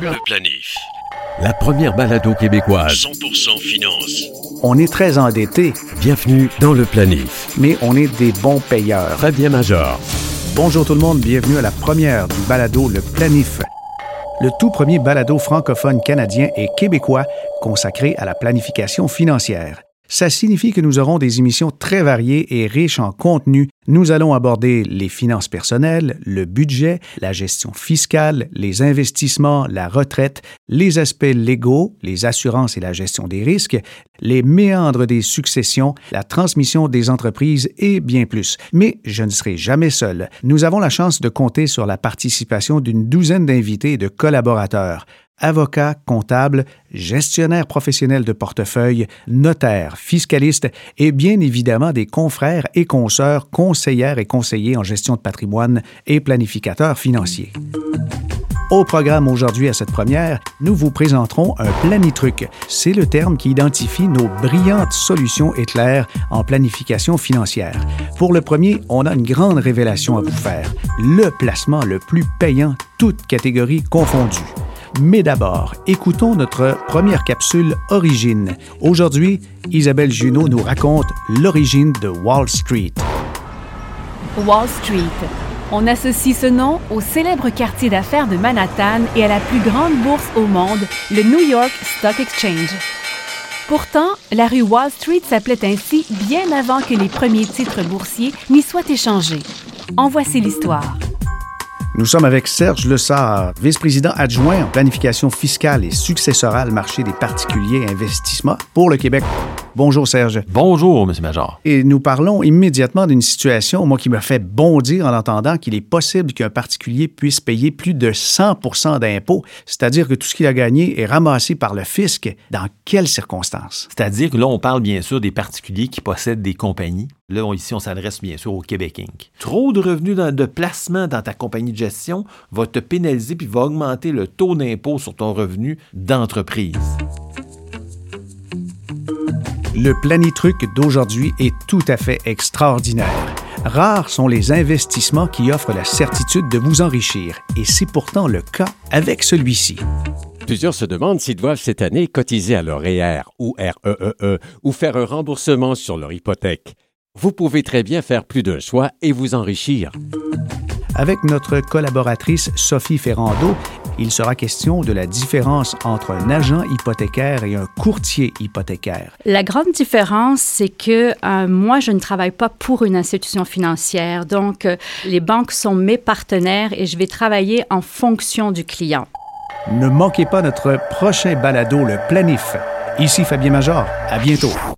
Le planif. La première balado québécoise. 100% finance. On est très endetté, Bienvenue dans le planif. mais on est des bons payeurs. Fabien Major. Bonjour tout le monde, bienvenue à la première du balado Le Planif. Le tout premier balado francophone canadien et québécois consacré à la planification financière. Ça signifie que nous aurons des émissions très variées et riches en contenu. Nous allons aborder les finances personnelles, le budget, la gestion fiscale, les investissements, la retraite, les aspects légaux, les assurances et la gestion des risques, les méandres des successions, la transmission des entreprises et bien plus. Mais je ne serai jamais seul. Nous avons la chance de compter sur la participation d'une douzaine d'invités et de collaborateurs avocats, comptables, gestionnaires professionnels de portefeuille, notaires, fiscalistes et bien évidemment des confrères et consoeurs, conseillères et conseillers en gestion de patrimoine et planificateurs financiers. Au programme aujourd'hui à cette première, nous vous présenterons un planitruc. C'est le terme qui identifie nos brillantes solutions éclairs en planification financière. Pour le premier, on a une grande révélation à vous faire. Le placement le plus payant, toutes catégories confondues. Mais d'abord, écoutons notre première capsule Origine. Aujourd'hui, Isabelle Junot nous raconte l'origine de Wall Street. Wall Street. On associe ce nom au célèbre quartier d'affaires de Manhattan et à la plus grande bourse au monde, le New York Stock Exchange. Pourtant, la rue Wall Street s'appelait ainsi bien avant que les premiers titres boursiers n'y soient échangés. En voici l'histoire. Nous sommes avec Serge Lessard, vice-président adjoint en planification fiscale et successorale marché des particuliers investissements pour le Québec. Bonjour Serge. Bonjour, M. Major. Et nous parlons immédiatement d'une situation, moi, qui me fait bondir en entendant qu'il est possible qu'un particulier puisse payer plus de 100% d'impôts, c'est-à-dire que tout ce qu'il a gagné est ramassé par le fisc. Dans quelles circonstances? C'est-à-dire que là, on parle bien sûr des particuliers qui possèdent des compagnies. Là, on- ici, on s'adresse bien sûr au Québec Inc. Trop de revenus dans- de placement dans ta compagnie de gestion va te pénaliser puis va augmenter le taux d'impôt sur ton revenu d'entreprise. Le planitruc d'aujourd'hui est tout à fait extraordinaire. Rares sont les investissements qui offrent la certitude de vous enrichir, et c'est pourtant le cas avec celui-ci. Plusieurs se demandent s'ils doivent cette année cotiser à leur REER ou REEE ou faire un remboursement sur leur hypothèque. Vous pouvez très bien faire plus d'un choix et vous enrichir. Avec notre collaboratrice Sophie Ferrando, il sera question de la différence entre un agent hypothécaire et un courtier hypothécaire. La grande différence, c'est que euh, moi, je ne travaille pas pour une institution financière. Donc, euh, les banques sont mes partenaires et je vais travailler en fonction du client. Ne manquez pas notre prochain balado, le planif. Ici Fabien Major. À bientôt.